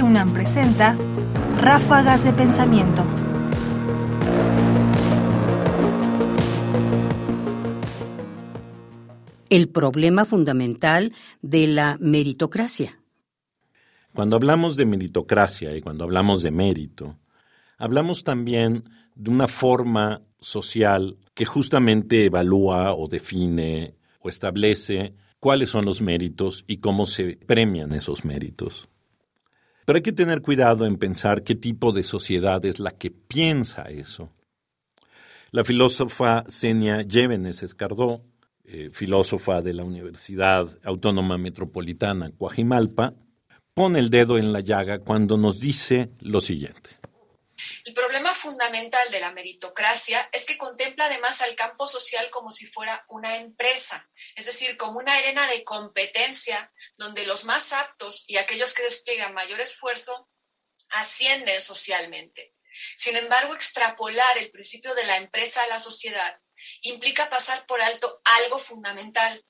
Radio UNAM presenta Ráfagas de Pensamiento. El problema fundamental de la meritocracia. Cuando hablamos de meritocracia y cuando hablamos de mérito, hablamos también de una forma social que justamente evalúa o define o establece cuáles son los méritos y cómo se premian esos méritos. Pero hay que tener cuidado en pensar qué tipo de sociedad es la que piensa eso. La filósofa Senia Llévenes Escardó, eh, filósofa de la Universidad Autónoma Metropolitana Coajimalpa, pone el dedo en la llaga cuando nos dice lo siguiente. Fundamental de la meritocracia es que contempla además al campo social como si fuera una empresa, es decir, como una arena de competencia donde los más aptos y aquellos que despliegan mayor esfuerzo ascienden socialmente. Sin embargo, extrapolar el principio de la empresa a la sociedad implica pasar por alto algo fundamental,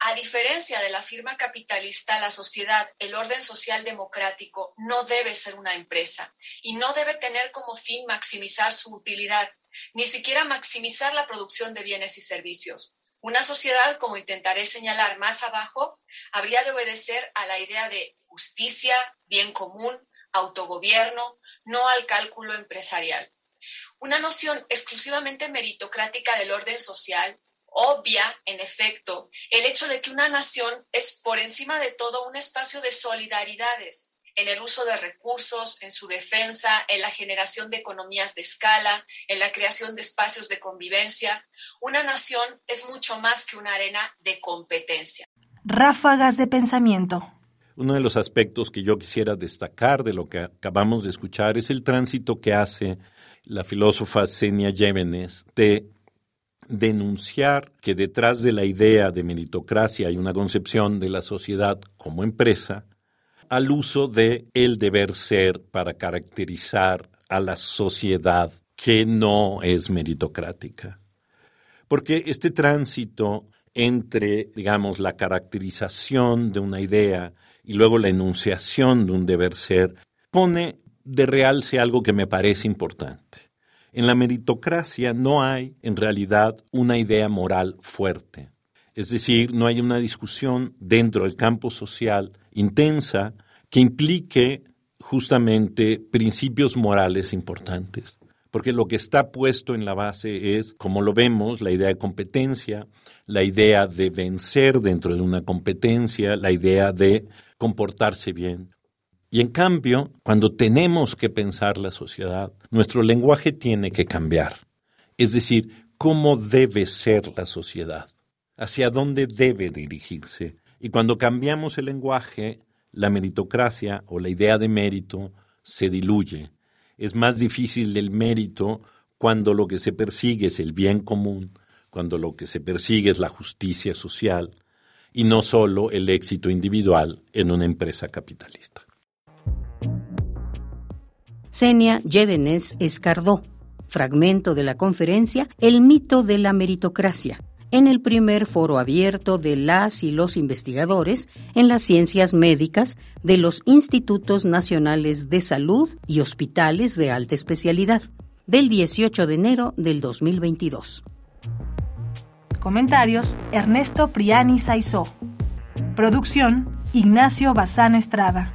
a diferencia de la firma capitalista, la sociedad, el orden social democrático, no debe ser una empresa y no debe tener como fin maximizar su utilidad, ni siquiera maximizar la producción de bienes y servicios. Una sociedad, como intentaré señalar más abajo, habría de obedecer a la idea de justicia, bien común, autogobierno, no al cálculo empresarial. Una noción exclusivamente meritocrática del orden social obvia, en efecto, el hecho de que una nación es por encima de todo un espacio de solidaridades en el uso de recursos, en su defensa, en la generación de economías de escala, en la creación de espacios de convivencia. Una nación es mucho más que una arena de competencia. Ráfagas de pensamiento. Uno de los aspectos que yo quisiera destacar de lo que acabamos de escuchar es el tránsito que hace la filósofa Senia Llévenes de denunciar que detrás de la idea de meritocracia hay una concepción de la sociedad como empresa al uso de el deber ser para caracterizar a la sociedad que no es meritocrática. Porque este tránsito entre, digamos, la caracterización de una idea y luego la enunciación de un deber ser pone de realce algo que me parece importante. En la meritocracia no hay, en realidad, una idea moral fuerte. Es decir, no hay una discusión dentro del campo social intensa que implique justamente principios morales importantes. Porque lo que está puesto en la base es, como lo vemos, la idea de competencia, la idea de vencer dentro de una competencia, la idea de comportarse bien. Y en cambio, cuando tenemos que pensar la sociedad, nuestro lenguaje tiene que cambiar. Es decir, cómo debe ser la sociedad, hacia dónde debe dirigirse. Y cuando cambiamos el lenguaje, la meritocracia o la idea de mérito se diluye. Es más difícil el mérito cuando lo que se persigue es el bien común, cuando lo que se persigue es la justicia social y no solo el éxito individual en una empresa capitalista. Senia Llévenes Escardó, fragmento de la conferencia El mito de la meritocracia, en el primer foro abierto de las y los investigadores en las ciencias médicas de los Institutos Nacionales de Salud y Hospitales de Alta Especialidad, del 18 de enero del 2022. Comentarios: Ernesto Priani Saizó. Producción: Ignacio Bazán Estrada.